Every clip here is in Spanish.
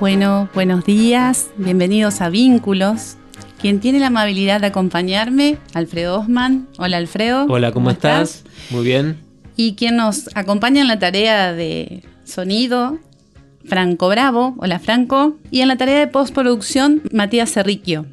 Bueno, buenos días, bienvenidos a Vínculos. Quien tiene la amabilidad de acompañarme, Alfredo Osman. Hola Alfredo. Hola, ¿cómo, estás? Muy bien. Y quien nos acompaña en la tarea de sonido, Franco Bravo. Hola Franco. Y en la tarea de postproducción, Matías Cerriquio.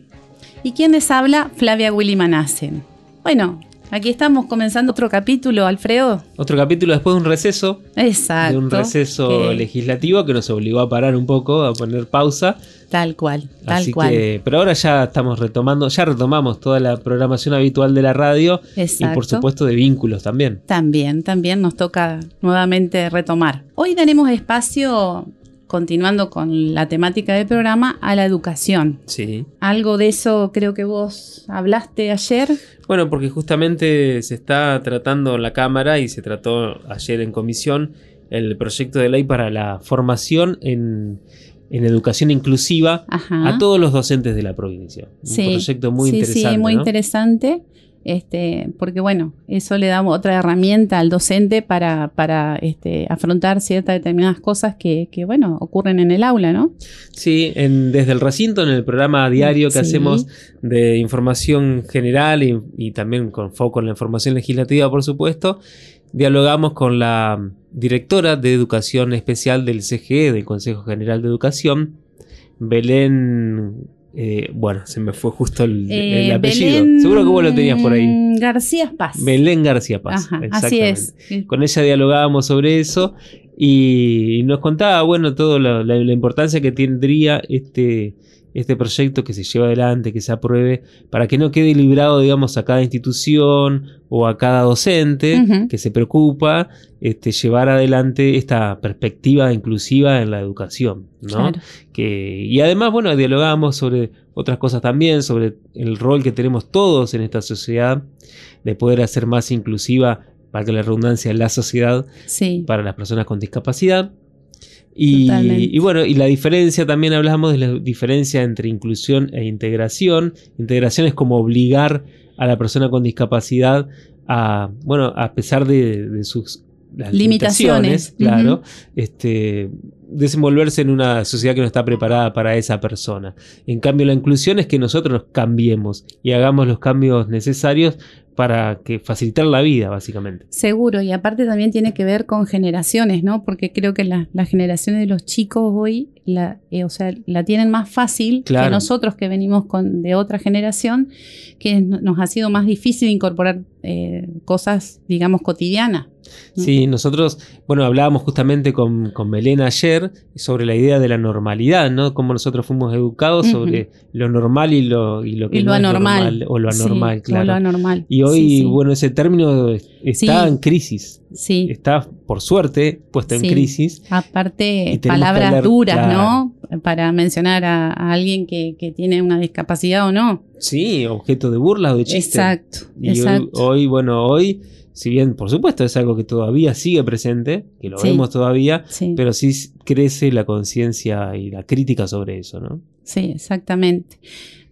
Y quien les habla, Flavia Willy Manassen. Bueno, Aquí estamos comenzando otro capítulo, Alfredo. Otro capítulo después de un receso. Exacto. De un receso legislativo que nos obligó a parar un poco, a poner pausa. Tal cual, tal cual. pero ahora ya estamos retomando, ya retomamos toda la programación habitual de la radio Exacto. y por supuesto de vínculos también. También, también nos toca nuevamente retomar. Hoy daremos espacio continuando con la temática del programa, a la educación. Sí. Algo de eso creo que vos hablaste ayer. Bueno, porque justamente se está tratando en la Cámara y se trató ayer en comisión el proyecto de ley para la formación en, educación inclusiva a todos los docentes de la provincia. Un proyecto muy interesante. Sí, muy interesante. Este, porque bueno, eso le da otra herramienta al docente para, para este, afrontar ciertas determinadas cosas que, bueno, ocurren en el aula, ¿no? Sí, desde el recinto, en el programa diario que hacemos de información general y, también con foco en la información legislativa, por supuesto, dialogamos con la directora de Educación Especial del CGE, del Consejo General de Educación, Belén eh, bueno, se me fue justo el, eh, apellido. Seguro que vos lo tenías por ahí. García Paz. Belén García Paz. así es. Con ella dialogábamos sobre eso y nos contaba, bueno, toda la, importancia que tendría este, este proyecto que se lleva adelante, que se apruebe, para que no quede librado, digamos, a cada institución o a cada docente que se preocupa este, llevar adelante esta perspectiva inclusiva en la educación, ¿no? Que, y además, bueno, dialogamos sobre otras cosas también, sobre el rol que tenemos todos en esta sociedad de poder hacer más inclusiva, para que la redundancia, la sociedad para las personas con discapacidad. Y, bueno, y la diferencia, también hablamos de la diferencia entre inclusión e integración. Integración es como obligar a la persona con discapacidad a, bueno, a pesar de, sus limitaciones, claro, este, desenvolverse en una sociedad que no está preparada para esa persona. En cambio, la inclusión es que nosotros cambiemos y hagamos los cambios necesarios para que facilitar la vida, básicamente. Seguro, y aparte también tiene que ver con generaciones, ¿no? Porque creo que las generaciones de los chicos hoy, la, eh, o sea, la tienen más fácil que nosotros que venimos con, de otra generación, que nos ha sido más difícil incorporar eh, cosas, digamos, cotidianas. Sí, nosotros, bueno, hablábamos justamente con, con Belén ayer sobre la idea de la normalidad, ¿no? Cómo nosotros fuimos educados sobre lo normal y lo, y lo que no anormal. Es normal, o lo anormal, claro. O lo anormal. Y hoy, bueno, ese término está en crisis. Sí. Está, por suerte, puesto en crisis. Aparte, palabras duras, ¿no? Para mencionar a, alguien que, que, tiene una discapacidad o no. Sí, objeto de burla o de chiste. Exacto. Y hoy, bueno, hoy si bien por supuesto es algo que todavía sigue presente, que lo vemos todavía, pero sí crece la conciencia y la crítica sobre eso, ¿no? Sí, exactamente.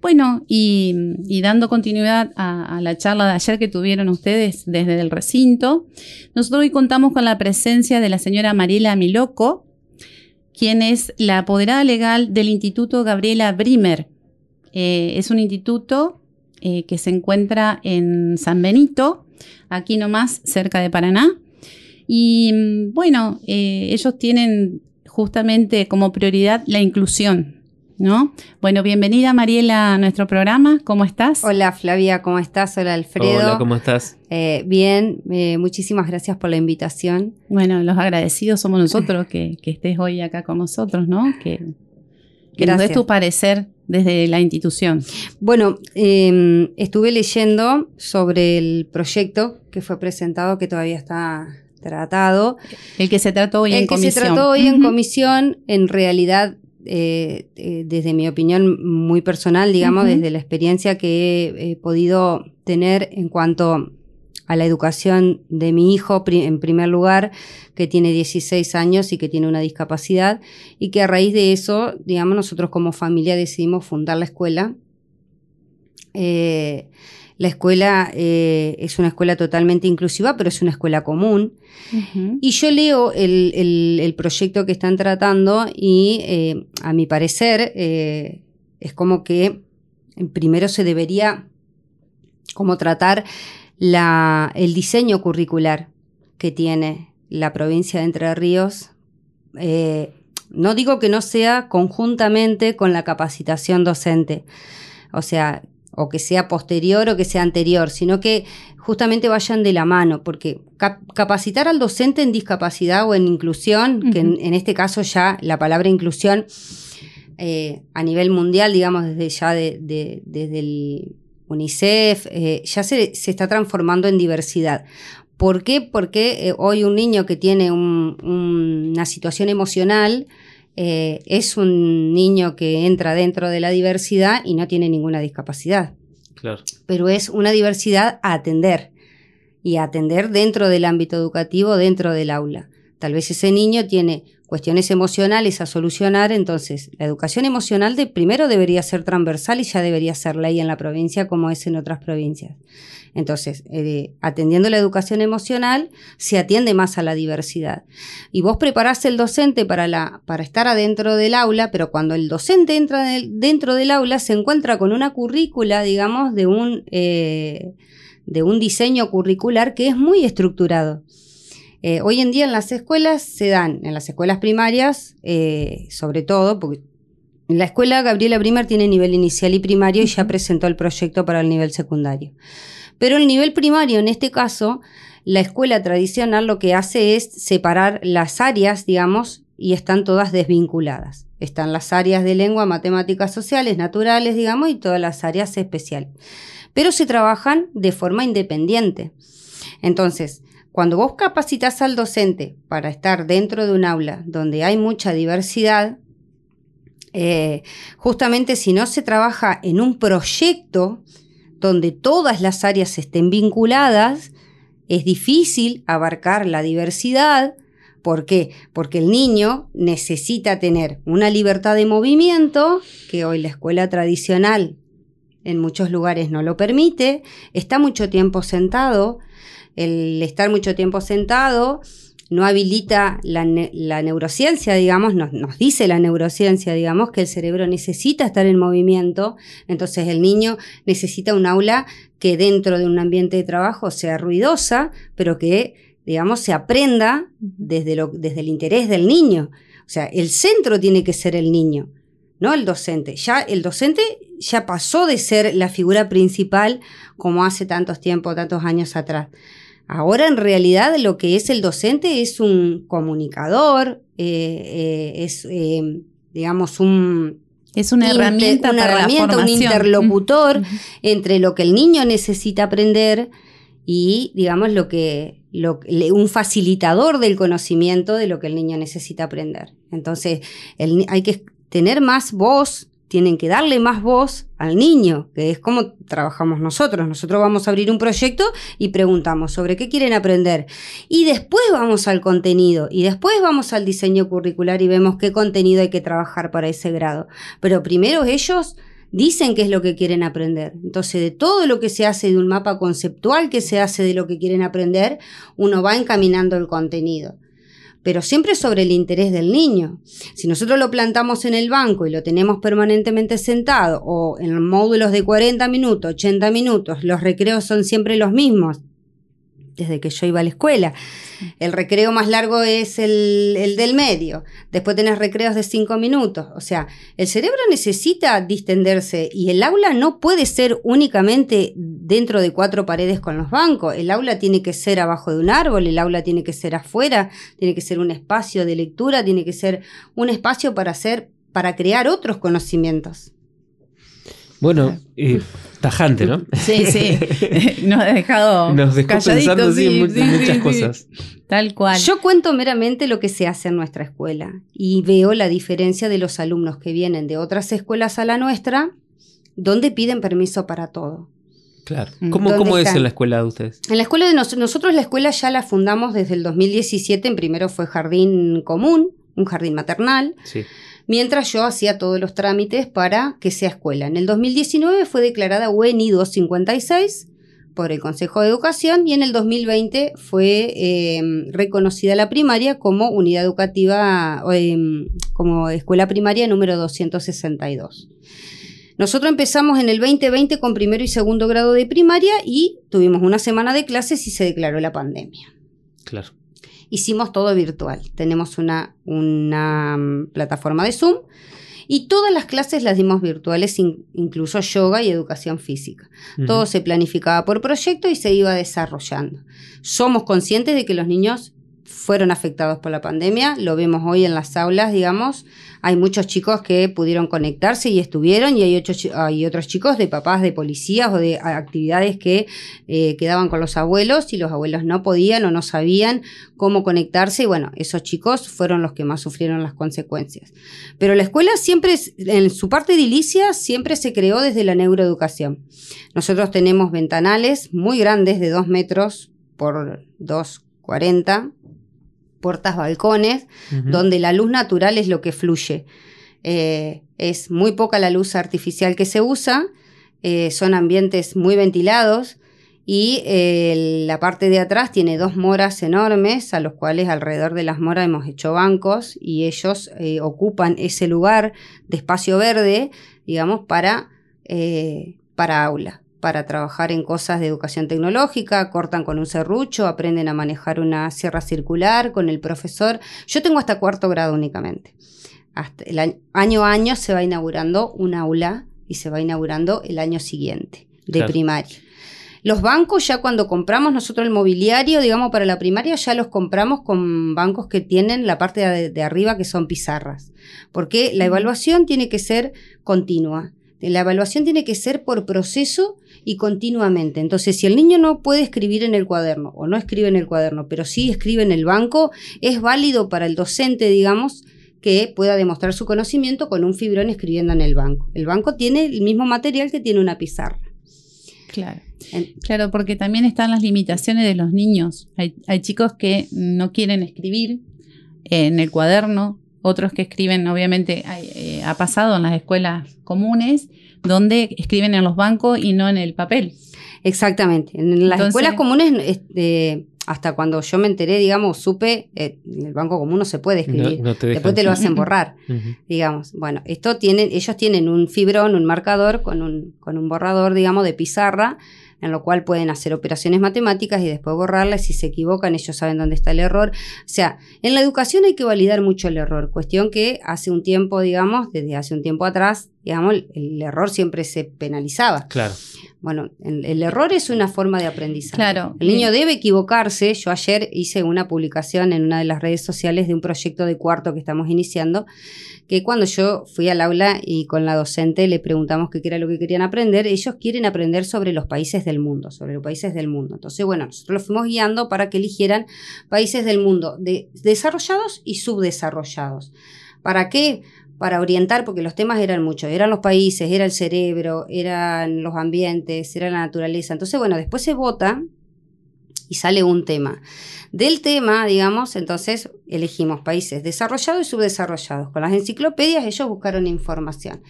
Bueno, y, dando continuidad a, la charla de ayer que tuvieron ustedes desde el recinto, nosotros hoy contamos con la presencia de la señora Mariela Miloco, quien es la apoderada legal del Instituto Gabriela Brimer. Eh, es un instituto eh, que se encuentra en San Benito, aquí nomás, cerca de Paraná. Y mm, bueno, eh, ellos tienen justamente como prioridad la inclusión, ¿no? Bueno, bienvenida Mariela a nuestro programa, ¿cómo estás? Hola Flavia, ¿cómo estás? Hola Alfredo. Hola, ¿cómo estás? Eh, bien, eh, muchísimas gracias por la invitación. Bueno, los agradecidos somos nosotros que, que estés hoy acá con nosotros, ¿no? Que que nos des tu parecer desde la institución. Bueno, em, estuve leyendo sobre el proyecto que fue presentado, que todavía está tratado. El que se trató hoy en comisión. El que se trató hoy en comisión, en realidad, eh, eh, desde mi opinión muy personal, digamos, desde la experiencia que he, podido tener en cuanto a la educación de mi hijo, en primer lugar, que tiene 16 años y que tiene una discapacidad, y que a raíz de eso, digamos, nosotros como familia decidimos fundar la escuela. Eh, la escuela eh, es una escuela totalmente inclusiva, pero es una escuela común. Y yo leo el, proyecto que están tratando y eh, a mi parecer es como que primero se debería como tratar el diseño curricular que tiene la provincia de Entre Ríos. Eh, no digo que no sea conjuntamente con la capacitación docente, o sea, o que sea posterior o que sea anterior, sino que justamente vayan de la mano, porque capacitar al docente en discapacidad o en inclusión, que en, este caso ya la palabra inclusión eh, a nivel mundial, digamos, desde ya desde el UNICEF, eh, ya se, está transformando en diversidad. ¿Por qué? Porque eh, hoy un niño que tiene una situación emocional eh, es un niño que entra dentro de la diversidad y no tiene ninguna discapacidad. Claro. Pero es una diversidad a atender y a atender dentro del ámbito educativo, dentro del aula. Tal vez ese niño tiene cuestiones emocionales a solucionar, entonces la educación emocional de primero debería ser transversal y ya debería ser ley en la provincia como es en otras provincias. Entonces, eh, atendiendo la educación emocional, se atiende más a la diversidad. Y vos preparás el docente para, la, para estar adentro del aula, pero cuando el docente entra dentro del aula, se encuentra con una currícula, digamos, de un, eh, de un diseño curricular que es muy estructurado. Eh, hoy en día en las escuelas se dan, en las escuelas primarias, eh, sobre todo, porque la escuela Gabriela Primer tiene nivel inicial y primario y ya presentó el proyecto para el nivel secundario. Pero el nivel primario, en este caso, la escuela tradicional lo que hace es separar las áreas, digamos, y están todas desvinculadas. Están las áreas de lengua, matemáticas sociales, naturales, digamos, y todas las áreas especiales. Pero se trabajan de forma independiente. Entonces, cuando vos capacitas al docente para estar dentro de un aula donde hay mucha diversidad, eh, justamente si no se trabaja en un proyecto donde todas las áreas estén vinculadas, es difícil abarcar la diversidad. ¿Por qué? Porque el niño necesita tener una libertad de movimiento que hoy la escuela tradicional en muchos lugares no lo permite, está mucho tiempo sentado, el estar mucho tiempo sentado no habilita la, neurociencia, digamos, nos, nos, dice la neurociencia, digamos, que el cerebro necesita estar en movimiento, entonces el niño necesita un aula que dentro de un ambiente de trabajo sea ruidosa, pero que, digamos, se aprenda desde, lo, desde el interés del niño. O sea, el centro tiene que ser el niño, no el docente. Ya el docente ya pasó de ser la figura principal como hace tantos tiempos, tantos años atrás. Ahora en realidad lo que es el docente es un comunicador, eh, eh, es, eh, digamos, un... Es una herramienta, una herramienta un interlocutor entre lo que el niño necesita aprender y, digamos, lo que, lo, un facilitador del conocimiento de lo que el niño necesita aprender. Entonces, hay que tener más voz tienen que darle más voz al niño, que es como trabajamos nosotros. Nosotros vamos a abrir un proyecto y preguntamos sobre qué quieren aprender. Y después vamos al contenido y después vamos al diseño curricular y vemos qué contenido hay que trabajar para ese grado. Pero primero ellos dicen qué es lo que quieren aprender. Entonces, de todo lo que se hace de un mapa conceptual que se hace de lo que quieren aprender, uno va encaminando el contenido pero siempre sobre el interés del niño. Si nosotros lo plantamos en el banco y lo tenemos permanentemente sentado, o en módulos de 40 minutos, 80 minutos, los recreos son siempre los mismos, desde que yo iba a la escuela. El recreo más largo es el, del medio. Después tenés recreos de cinco minutos. O sea, el cerebro necesita distenderse y el aula no puede ser únicamente dentro de cuatro paredes con los bancos. El aula tiene que ser abajo de un árbol, el aula tiene que ser afuera, tiene que ser un espacio de lectura, tiene que ser un espacio para hacer para crear otros conocimientos. Bueno, eh, tajante, ¿no? Sí, sí. Nos ha dejado. Nos dejó pensando calladitos, sí, muchas sí, cosas. Tal cual. Yo cuento meramente lo que se hace en nuestra escuela y veo la diferencia de los alumnos que vienen de otras escuelas a la nuestra, donde piden permiso para todo. Claro. Mm. ¿Cómo, ¿Dónde cómo es en la escuela de ustedes? En la escuela de nos- nosotros la escuela ya la fundamos desde el 2017, en primero fue jardín común, un jardín maternal, Sí. Mientras yo hacía todos los trámites para que sea escuela. En el 2019 fue declarada UENI 256 por el Consejo de Educación y en el 2020 fue eh, reconocida la primaria como unidad educativa, eh, como escuela primaria número 262. Nosotros empezamos en el 2020 con primero y segundo grado de primaria y tuvimos una semana de clases y se declaró la pandemia Claro. Hicimos todo virtual. Tenemos una, una mm, plataforma de Zoom y todas las clases las dimos virtuales, in- incluso yoga y educación física. Todo se planificaba por proyecto y se iba desarrollando. Somos conscientes de que los niños fueron afectados por la pandemia, lo vemos hoy en las aulas, digamos. Hay muchos chicos que pudieron conectarse y estuvieron, y hay, hay otros chicos de papás de policías o de actividades que eh, quedaban con los abuelos y los abuelos no podían o no sabían cómo conectarse. Y bueno, esos chicos fueron los que más sufrieron las consecuencias. Pero la escuela siempre, en su parte edilicia, siempre se creó desde la neuroeducación. Nosotros tenemos ventanales muy grandes de 2 metros por 2,40, puertas, balcones, donde la luz natural es lo que fluye. Eh, es muy poca la luz artificial que se usa, eh, son ambientes muy ventilados y eh, la parte de atrás tiene dos moras enormes, a los cuales alrededor de las moras hemos hecho bancos y ellos eh, ocupan ese lugar de espacio verde, digamos, para, eh, para aula para trabajar en cosas de educación tecnológica, cortan con un serrucho, aprenden a manejar una sierra circular con el profesor. Yo tengo hasta cuarto grado únicamente. Hasta el año, año a año se va inaugurando un aula y se va inaugurando el año siguiente de Claro. primaria. Los bancos ya cuando compramos nosotros el mobiliario, digamos, para la primaria, ya los compramos con bancos que tienen la parte de, de arriba que son pizarras. Porque la evaluación tiene que ser continua. La evaluación tiene que ser por proceso y continuamente. Entonces, si el niño no puede escribir en el cuaderno o no escribe en el cuaderno, pero sí escribe en el banco, es válido para el docente, digamos, que pueda demostrar su conocimiento con un fibrón escribiendo en el banco. El banco tiene el mismo material que tiene una pizarra. Claro. Claro, porque también están las limitaciones de los niños. Hay, hay chicos que no quieren escribir en el cuaderno, otros que escriben, obviamente, eh, ha pasado en las escuelas comunes, donde escriben en los bancos y no en el papel. Exactamente. En las Entonces- escuelas comunes, este, hasta cuando yo me enteré, digamos, supe, eh, en el banco común no se puede escribir. No, no te. Después te lo hacen borrar. Digamos. Bueno, esto tienen, ellos tienen un fibrón, un marcador con un, con un borrador, digamos, de pizarra, en lo cual pueden hacer operaciones matemáticas y después borrarlas. Si se equivocan, ellos saben dónde está el error. O sea, en la educación hay que validar mucho el error. Cuestión que hace un tiempo, digamos, desde hace un tiempo atrás, digamos, el, el error siempre se penalizaba. Claro. Bueno, el, el error es una forma de aprendizaje. Claro. El niño debe equivocarse. Yo ayer hice una publicación en una de las redes sociales de un proyecto de cuarto que estamos iniciando, que cuando yo fui al aula y con la docente le preguntamos qué era lo que querían aprender, ellos quieren aprender sobre los países del mundo, sobre los países del mundo. Entonces, bueno, nosotros los fuimos guiando para que eligieran países del mundo de- desarrollados y subdesarrollados. ¿Para qué? Para orientar, porque los temas eran muchos, eran los países, era el cerebro, eran los ambientes, era la naturaleza. Entonces, bueno, después se vota y sale un tema. Del tema, digamos, entonces elegimos países desarrollados y subdesarrollados. Con las enciclopedias ellos buscaron información.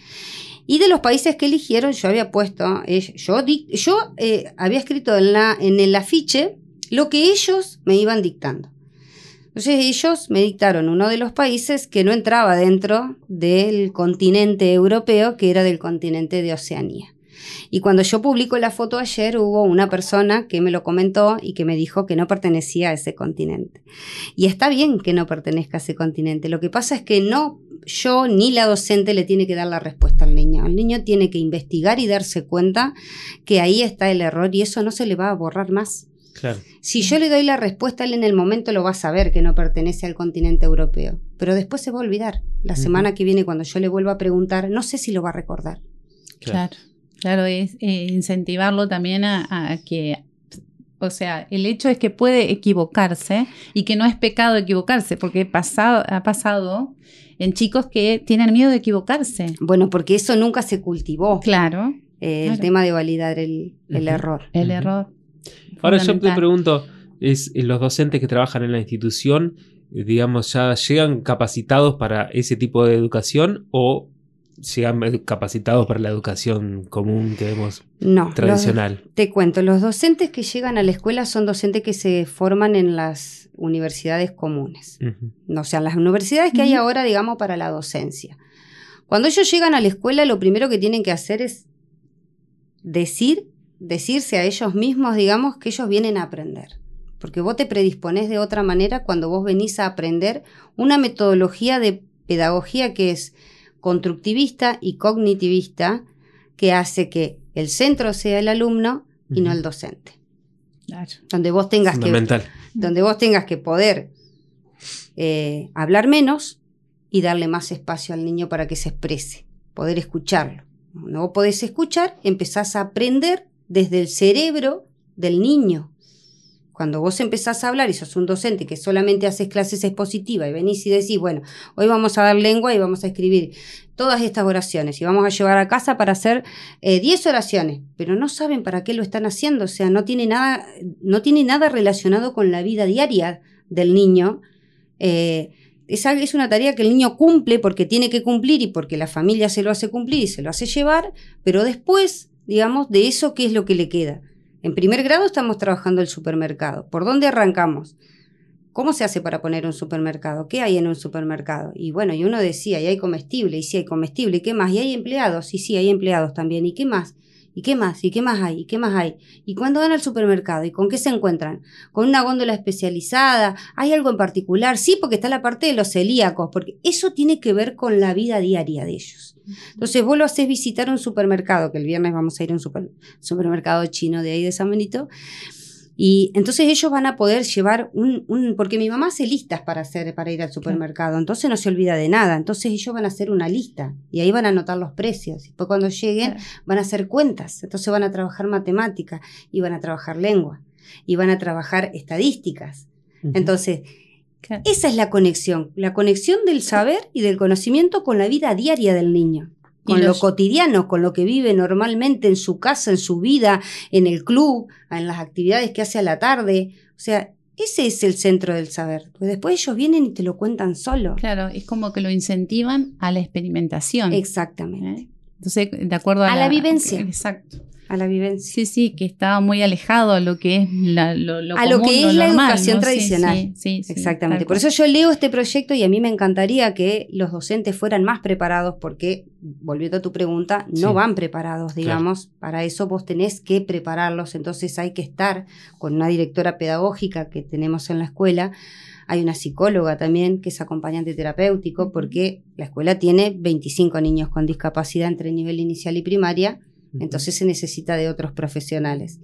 Y de los países que eligieron, yo había puesto, eh, yo, yo eh, había escrito en, la, en el afiche lo que ellos me iban dictando. Entonces ellos me dictaron uno de los países que no entraba dentro del continente europeo, que era del continente de Oceanía. Y cuando yo publico la foto ayer, hubo una persona que me lo comentó y que me dijo que no pertenecía a ese continente. Y está bien que no pertenezca a ese continente. Lo que pasa es que no yo ni la docente le tiene que dar la respuesta al niño. El niño tiene que investigar y darse cuenta que ahí está el error y eso no se le va a borrar más. Claro. Si yo le doy la respuesta, él en el momento lo va a saber que no pertenece al continente europeo, pero después se va a olvidar. La semana que viene, cuando yo le vuelva a preguntar, no sé si lo va a recordar. Claro, claro, es eh, incentivarlo también a, a que, o sea, el hecho es que puede equivocarse y que no es pecado equivocarse, porque pasado, ha pasado en chicos que tienen miedo de equivocarse. Bueno, porque eso nunca se cultivó, Claro, eh, el tema de validar el, el error. el error. Ahora yo te pregunto, es eh, los docentes que trabajan en la institución, eh, digamos, ya llegan capacitados para ese tipo de educación o llegan eh, capacitados para la educación común que vemos No, los- tradicional. te cuento, los docentes que llegan a la escuela son docentes que se forman en las universidades comunes. Ujú. o sea, las universidades que hay ahora, digamos, para la docencia. Cuando ellos llegan a la escuela, lo primero que tienen que hacer es decir, decirse a ellos mismos, digamos, que ellos vienen a aprender. Porque vos te predisponés de otra manera cuando vos venís a aprender una metodología de pedagogía que es constructivista y cognitivista, que hace que el centro sea el alumno y no el docente. Claro. Donde vos tengas que donde vos tengas que poder eh, hablar menos y darle más espacio al niño para que se exprese, poder escucharlo. Cuando vos podés escuchar, empezás a aprender desde el cerebro del niño. Cuando vos empezás a hablar y sos un docente que solamente haces clases expositivas y venís y decís, bueno, hoy vamos a dar lengua y vamos a escribir todas estas oraciones y vamos a llevar a casa para hacer eh, 10 oraciones, pero no saben para qué lo están haciendo, o sea, no tiene nada, no tiene nada relacionado con la vida diaria del niño. Eh, es una tarea que el niño cumple porque tiene que cumplir y porque la familia se lo hace cumplir y se lo hace llevar, pero después, digamos, de eso, ¿qué es lo que le queda? En primer grado estamos trabajando el supermercado. ¿Por dónde arrancamos? ¿Cómo se hace para poner un supermercado? ¿Qué hay en un supermercado? Y bueno, y uno decía, y hay comestible, y sí hay comestible, ¿y qué más? Y hay empleados, y sí hay empleados también, ¿y qué más? ¿Y qué más? ¿Y qué más hay? ¿Y qué más hay? ¿Y cuándo van al supermercado? ¿Y con qué se encuentran? ¿Con una góndola especializada? ¿Hay algo en particular? Sí, porque está la parte de los celíacos, porque eso tiene que ver con la vida diaria de ellos. Entonces vos lo haces visitar un supermercado, que el viernes vamos a ir a un super- supermercado chino de ahí de San Benito, y entonces ellos van a poder llevar un, un- porque mi mamá hace listas para hacer, para ir al supermercado, entonces no se olvida de nada. Entonces ellos van a hacer una lista y ahí van a anotar los precios. Y después cuando lleguen Claro. van a hacer cuentas. Entonces van a trabajar matemática y van a trabajar lengua y van a trabajar estadísticas. Entonces, Claro. esa es la conexión, la conexión del saber y del conocimiento con la vida diaria del niño, con lo cotidiano, con lo que vive normalmente en su casa, en su vida, en el club, en las actividades que hace a la tarde. O sea, ese es el centro del saber. Pues después ellos vienen y te lo cuentan solo. Claro, es como que lo incentivan a la experimentación. Exactamente. ¿eh? Entonces, de acuerdo a, A la vivencia. Exacto. A la vivencia. Sí, sí, que estaba muy alejado a lo que es la, lo, lo A lo que es la normal, educación tradicional. sí, sí, sí, Exactamente. Por eso yo leo este proyecto y a mí me encantaría que los docentes fueran más preparados porque, volviendo a tu pregunta, no Sí. van preparados, digamos. Para eso vos tenés que prepararlos. Entonces hay que estar con una directora pedagógica que tenemos en la escuela. Hay una psicóloga también que es acompañante terapéutico porque la escuela tiene 25 niños con discapacidad entre nivel inicial y primaria. Entonces se necesita de otros profesionales.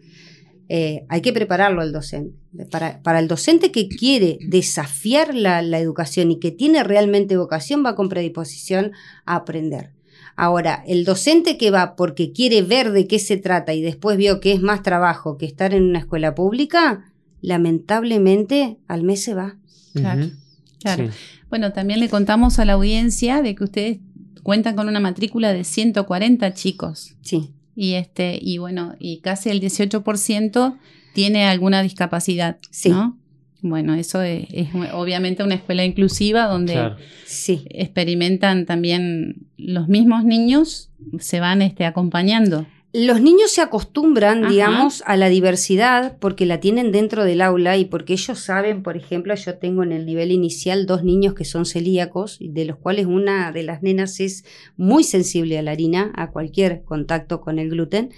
Eh, hay que prepararlo al docente. Para, para el docente que quiere desafiar la, la educación y que tiene realmente vocación, va con predisposición a aprender. Ahora, el docente que va porque quiere ver de qué se trata y después vio que es más trabajo que estar en una escuela pública, lamentablemente al mes se va. Claro. Ujú. Claro. Sí. Bueno, también le contamos a la audiencia de que ustedes cuentan con una matrícula de 140 chicos. Sí. Y este, y bueno, y casi el 18% tiene alguna discapacidad. Sí. ¿no? Bueno, eso es, es obviamente una escuela inclusiva donde Claro. Sí. experimentan también los mismos niños, se van este, acompañando. Los niños se acostumbran, Ajá. digamos, a la diversidad porque la tienen dentro del aula y porque ellos saben, por ejemplo, yo tengo en el nivel inicial dos niños que son celíacos, de los cuales una de las nenas es muy sensible a la harina, a cualquier contacto con el gluten.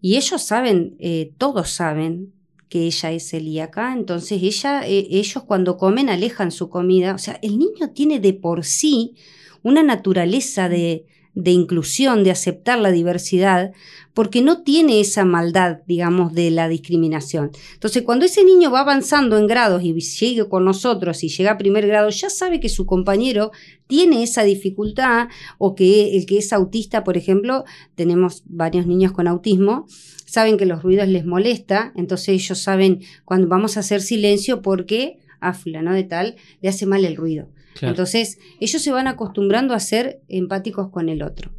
Y ellos saben, eh, todos saben que ella es celíaca, entonces ella, eh, ellos cuando comen alejan su comida. O sea, el niño tiene de por sí una naturaleza de, de inclusión, de aceptar la diversidad, porque no tiene esa maldad, digamos, de la discriminación. Entonces, cuando ese niño va avanzando en grados y sigue con nosotros y llega a primer grado, ya sabe que su compañero tiene esa dificultad o que el que es autista, por ejemplo, tenemos varios niños con autismo, saben que los ruidos les molesta, entonces ellos saben cuando vamos a hacer silencio porque a fulano de tal le hace mal el ruido. Entonces, ellos se van acostumbrando a ser empáticos con el otro.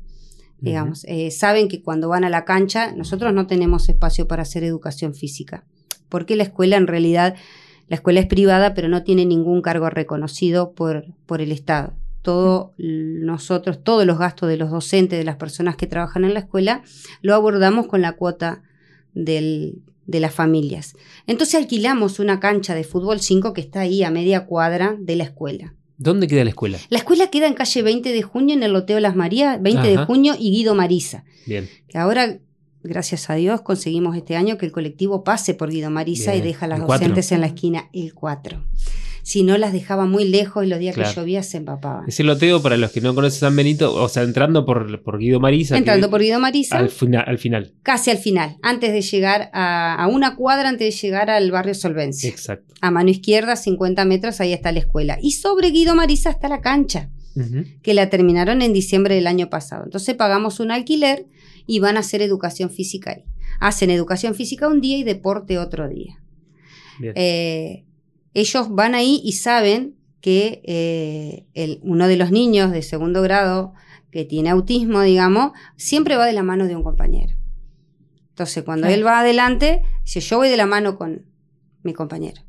Digamos, eh, saben que cuando van a la cancha, nosotros no tenemos espacio para hacer educación física, porque la escuela en realidad, la escuela es privada, pero no tiene ningún cargo reconocido por, por el Estado. Todo nosotros, todos los gastos de los docentes, de las personas que trabajan en la escuela, lo abordamos con la cuota del, de las familias. Entonces alquilamos una cancha de fútbol 5 que está ahí a media cuadra de la escuela. ¿Dónde queda la escuela? La escuela queda en calle 20 de junio, en el Loteo Las Marías, 20 de junio y Guido Marisa. Bien. Que ahora, gracias a Dios, conseguimos este año que el colectivo pase por Guido Marisa y deja a las docentes en la esquina el 4 si no las dejaba muy lejos y los días que llovía se empapaban. Ese loteo, para los que no conocen San Benito, o sea, entrando por, por Guido Marisa. Entrando por Guido Marisa. Al, al final. Casi al final, antes de llegar a, una cuadra, antes de llegar al barrio Solvencia. Exacto. A mano izquierda, 50 metros, ahí está la escuela. Y sobre Guido Marisa está la cancha, que la terminaron en diciembre del año pasado. Entonces pagamos un alquiler y van a hacer educación física ahí. Hacen educación física un día y deporte otro día. Bien. Eh, ellos van ahí y saben que eh, uno de los niños de segundo grado que tiene autismo, digamos, siempre va de la mano de un compañero. Entonces, cuando él va adelante, dice, yo voy de la mano con mi compañero.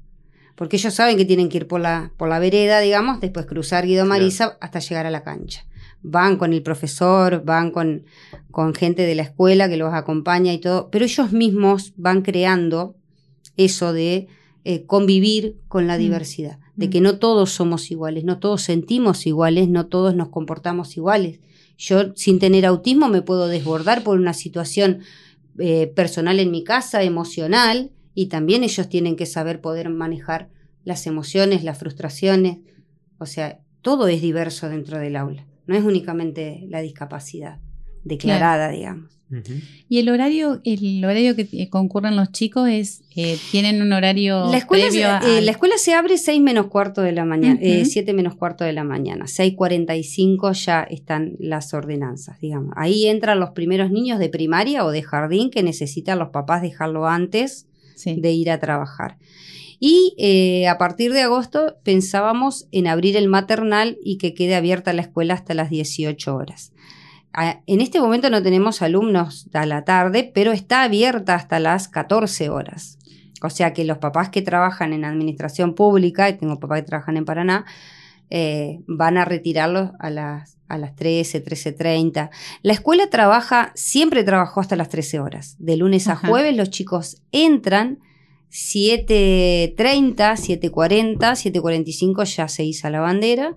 Porque ellos saben que tienen que ir por la, por la vereda, digamos, después cruzar Guido Marisa hasta llegar a la cancha. Van con el profesor, van con, con gente de la escuela que los acompaña y todo, pero ellos mismos van creando eso de eh, convivir con la mm. diversidad, de que mm. no todos somos iguales, no todos sentimos iguales, no todos nos comportamos iguales. Yo sin tener autismo me puedo desbordar por una situación eh, personal en mi casa, emocional, y también ellos tienen que saber poder manejar las emociones, las frustraciones. O sea, todo es diverso dentro del aula, no es únicamente la discapacidad declarada, digamos. Y el horario, el horario que concurren los chicos es, eh, tienen un horario. La escuela, se, eh, la escuela se abre 6 menos cuarto de la mañana, 7 eh, menos cuarto de la mañana. 6.45 ya están las ordenanzas, digamos. Ahí entran los primeros niños de primaria o de jardín que necesitan los papás dejarlo antes de ir a trabajar. Y a partir de agosto pensábamos en abrir el maternal y que quede abierta la escuela hasta las 18 horas en este momento no tenemos alumnos a la tarde, pero está abierta hasta las 14 horas. O sea que los papás que trabajan en administración pública, y tengo papás que trabajan en Paraná, eh, van a retirarlos a las, a las 13, 13.30. La escuela trabaja, siempre trabajó hasta las 13 horas. De lunes a jueves los chicos entran 7.30, 7.40, 7.45 ya se hizo la bandera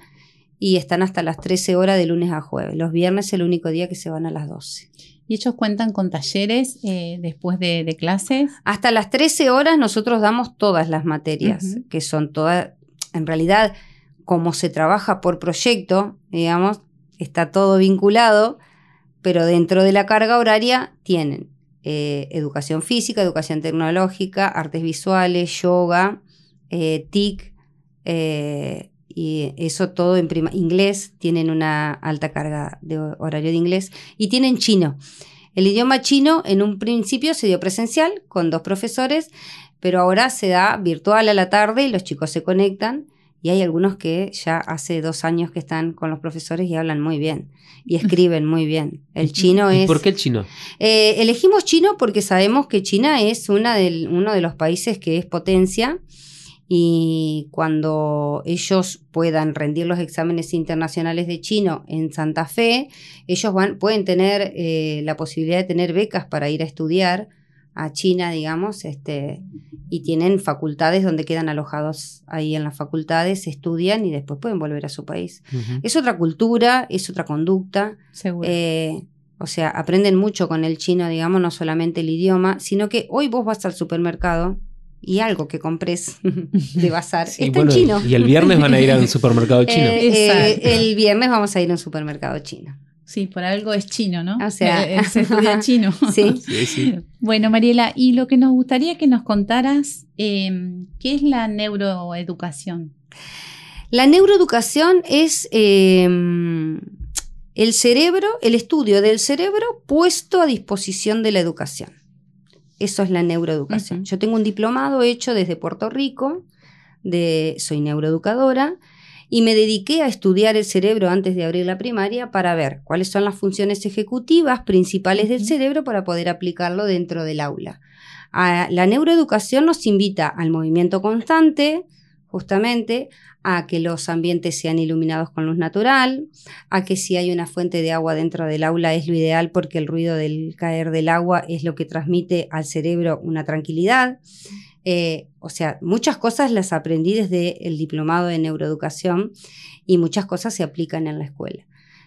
y están hasta las 13 horas de lunes a jueves. Los viernes es el único día que se van a las 12. ¿Y ellos cuentan con talleres eh, después de, clases? Hasta las 13 horas nosotros damos todas las materias, que son todas, en realidad, como se trabaja por proyecto, digamos, está todo vinculado, pero dentro de la carga horaria tienen eh, educación física, educación tecnológica, artes visuales, yoga, eh, TIC, y eso todo en prima inglés, tienen una alta carga de horario de inglés y tienen chino. El idioma chino en un principio se dio presencial con dos profesores, pero ahora se da virtual a la tarde y los chicos se conectan y hay algunos que ya hace dos años que están con los profesores y hablan muy bien y escriben muy bien. El chino es... ¿Por qué el chino? Eh, elegimos chino porque sabemos que China es una uno de los países que es potencia y cuando ellos puedan rendir los exámenes internacionales de chino en Santa Fe, ellos van, pueden tener eh, la posibilidad de tener becas para ir a estudiar a China, digamos, este, y tienen facultades donde quedan alojados ahí en las facultades, estudian y después pueden volver a su país. Es otra cultura, es otra conducta. Eh, o sea, aprenden mucho con el chino, digamos, no solamente el idioma, sino que hoy vos vas al supermercado y algo que compres de bazar está en chino. Y el viernes van a ir a un supermercado chino. Eh, eh, el viernes vamos a ir a un supermercado chino. Sí, por algo es chino, ¿no? O sea, Eh, se estudia chino. Sí. Sí, sí. Bueno, Mariela, y lo que nos gustaría que nos contaras, eh, ¿qué es la neuroeducación? La neuroeducación es eh, el cerebro, el estudio del cerebro puesto a disposición de la educación. Eso es la neuroeducación. Yo tengo un diplomado hecho desde Puerto Rico, de, soy neuroeducadora, y me dediqué a estudiar el cerebro antes de abrir la primaria para ver cuáles son las funciones ejecutivas principales del cerebro para poder aplicarlo dentro del aula. A- la neuroeducación nos invita al movimiento constante, justamente, a que los ambientes sean iluminados con luz natural, a que si hay una fuente de agua dentro del aula es lo ideal porque el ruido del caer del agua es lo que transmite al cerebro una tranquilidad. Eh, o sea, muchas cosas las aprendí desde el diplomado de neuroeducación y muchas cosas se aplican en la escuela.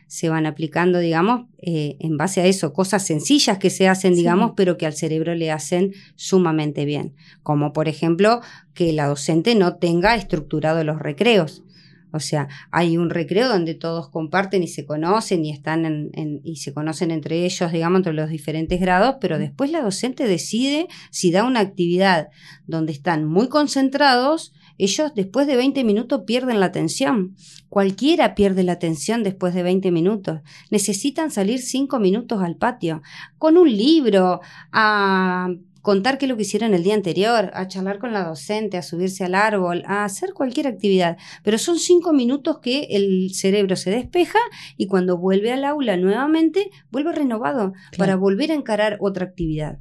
Se van aplicando, digamos, eh, en base a eso, cosas sencillas que se hacen, Sí. digamos, pero que al cerebro le hacen sumamente bien. Como por ejemplo, que la docente no tenga estructurado los recreos. O sea, hay un recreo donde todos comparten y se conocen y están en- en- y se conocen entre ellos, digamos, entre los diferentes grados, pero después la docente decide si da una actividad donde están muy concentrados, ellos después de 20 minutos pierden la atención. Cualquiera pierde la atención después de 20 minutos. Necesitan salir 5 minutos al patio con un libro, a contar qué es lo que hicieron el día anterior, a charlar con la docente, a subirse al árbol, a hacer cualquier actividad. Pero son cinco minutos que el cerebro se despeja y cuando vuelve al aula nuevamente, vuelve renovado para volver a encarar otra actividad.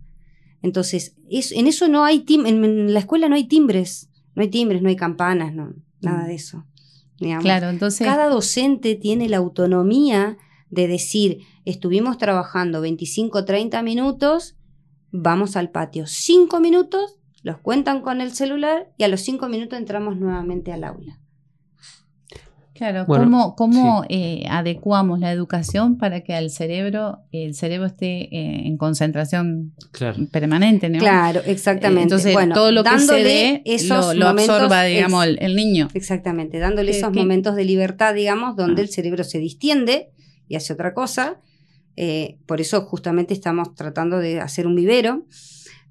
Entonces, es- en eso no hay tim en, en la escuela no hay timbres, no hay timbres, no hay campanas, no, nada Mm. de eso. digamos. Claro, entonces, Cada docente tiene la autonomía de decir, estuvimos trabajando 25, 30 minutos, vamos al patio. 5 minutos, los cuentan con el celular y a los 5 minutos entramos nuevamente al aula. Claro, Bueno, ¿cómo, cómo eh, adecuamos la educación para que al cerebro, el cerebro esté eh, en concentración Claro. permanente, ¿no? Claro, exactamente. Eh, Entonces, bueno, todo lo que se dé esos lo, lo momentos absorba, digamos, el, el niño. Exactamente, dándole esos que- momentos de libertad, digamos, donde Ah. el cerebro se distiende y hace otra cosa. Eh, por eso justamente estamos tratando de hacer un vivero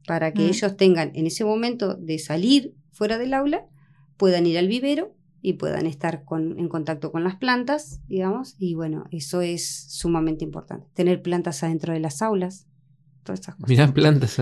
para que Ah. ellos tengan en ese momento de salir fuera del aula, puedan ir al vivero y puedan estar con- en contacto con las plantas, digamos, y bueno, eso es sumamente importante. Tener plantas adentro de las aulas, todas esas cosas. Mirá plantas.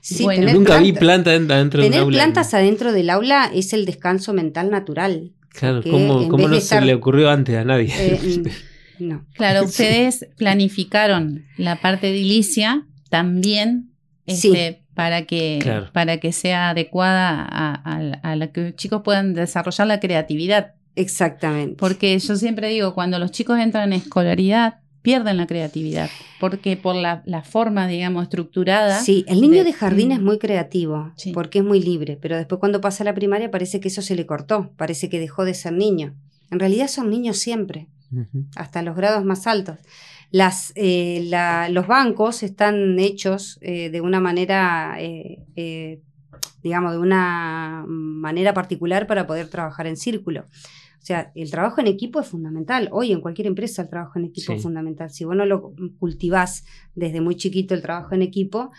Sí, Bueno, Nunca vi planta- planta dentro, dentro de un Tener aula. plantas adentro del aula es el descanso mental natural. Claro, ¿cómo, cómo no se le ocurrió antes a nadie? Eh, mm, no. Claro, Sí. ustedes planificaron la parte edilicia también Sí. Para, que, Claro. para que sea adecuada a, a- a la que los chicos puedan desarrollar la creatividad. Exactamente. Porque yo siempre digo, cuando los chicos entran en escolaridad, pierden la creatividad. Porque por la, la forma, digamos, estructurada. Sí, el niño de- de, jardín Mm. es muy creativo Sí. porque es muy libre, pero después cuando pasa a la primaria parece que eso se le cortó, parece que dejó de ser niño. En realidad son niños siempre, Ujú. hasta los grados más altos. Las, eh, la- los bancos están hechos eh, de una manera, eh, eh, digamos, de una manera particular para poder trabajar en círculo. O sea, el trabajo en equipo es fundamental. Hoy en cualquier empresa el trabajo en equipo Sí. es fundamental. Si vos no lo cultivás desde muy chiquito el trabajo en equipo,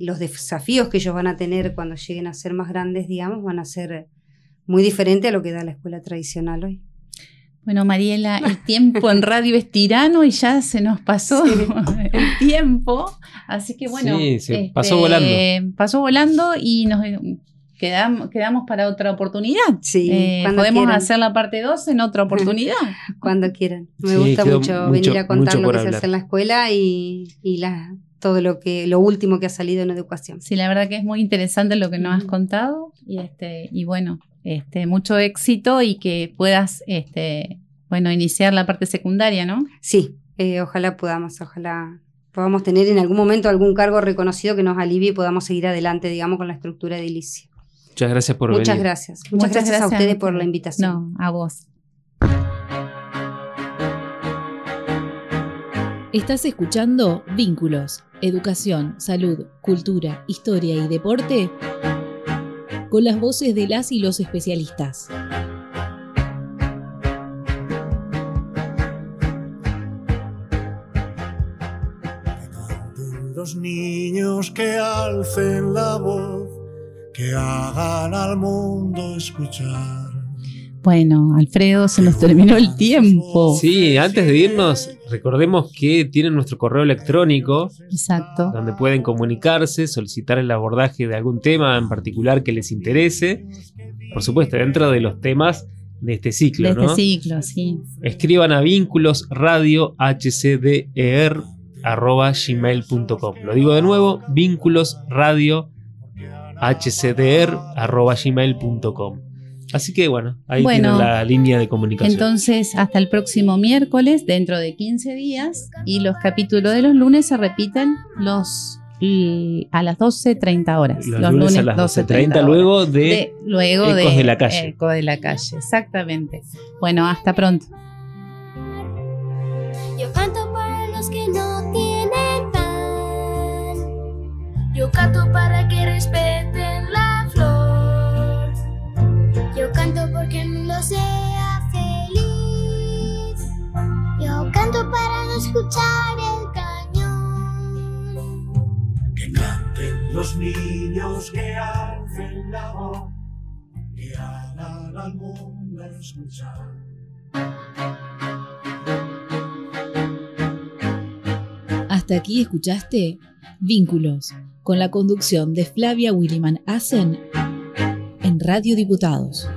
los desafíos que ellos van a tener cuando lleguen a ser más grandes, digamos, van a ser muy diferentes a lo que da la escuela tradicional hoy. Bueno, Mariela, el tiempo en radio es tirano y ya se nos pasó Sí. el tiempo. Así que bueno. Sí, se este, pasó volando. Pasó volando y nos quedamos, quedamos para otra oportunidad. Sí, Eh, cuando podemos quieran. hacer la parte 2 en otra oportunidad. Cuando quieran. Me Sí, gusta mucho, mucho- venir a contar lo que se hablar. hace en la escuela y, y la, todo lo que lo último que ha salido en educación. Sí, la verdad que es muy interesante lo que nos has contado y este y bueno, este mucho éxito y que puedas este bueno, iniciar la parte secundaria, ¿no? Sí, eh, ojalá podamos, ojalá podamos tener en algún momento algún cargo reconocido que nos alivie y podamos seguir adelante, digamos, con la estructura edilicia. Muchas gracias por Muchas venir. gracias. Muchas, gracias, a ustedes por la invitación. No, a vos. Estás escuchando Vínculos, Educación, Salud, Cultura, Historia y Deporte con las voces de las y los especialistas. Los niños que alcen la voz, que hagan al mundo escuchar bueno, Alfredo, se nos terminó el tiempo. Sí, antes de irnos, recordemos que tienen nuestro correo electrónico, Exacto. donde pueden comunicarse, solicitar el abordaje de algún tema en particular que les interese. Por supuesto, dentro de los temas de este ciclo, De ¿no? este ciclo, sí. Escriban a vínculos radio hcder arroba gmail.com. Lo digo de nuevo, vínculos radio hcdr arroba gmail.com. Así que bueno, ahí Bueno, tienen la línea de comunicación. Entonces, hasta el próximo miércoles, dentro de 15 días, y los capítulos de los lunes se repiten los a las 12.30 horas. los, lunes, a las 12.30 horas. luego de, De- luego Ecos de, de la Calle. Eco de la calle, exactamente. Bueno, hasta pronto. Yo canto para los que no tienen pan. Yo canto para que respeten mundo sea feliz. Yo canto para no escuchar el cañón. Que canten los niños que alcen la voz, que hagan al mundo escuchar. Hasta aquí escuchaste Vínculos, con la conducción de Flavia Williman Asen en Radio Diputados.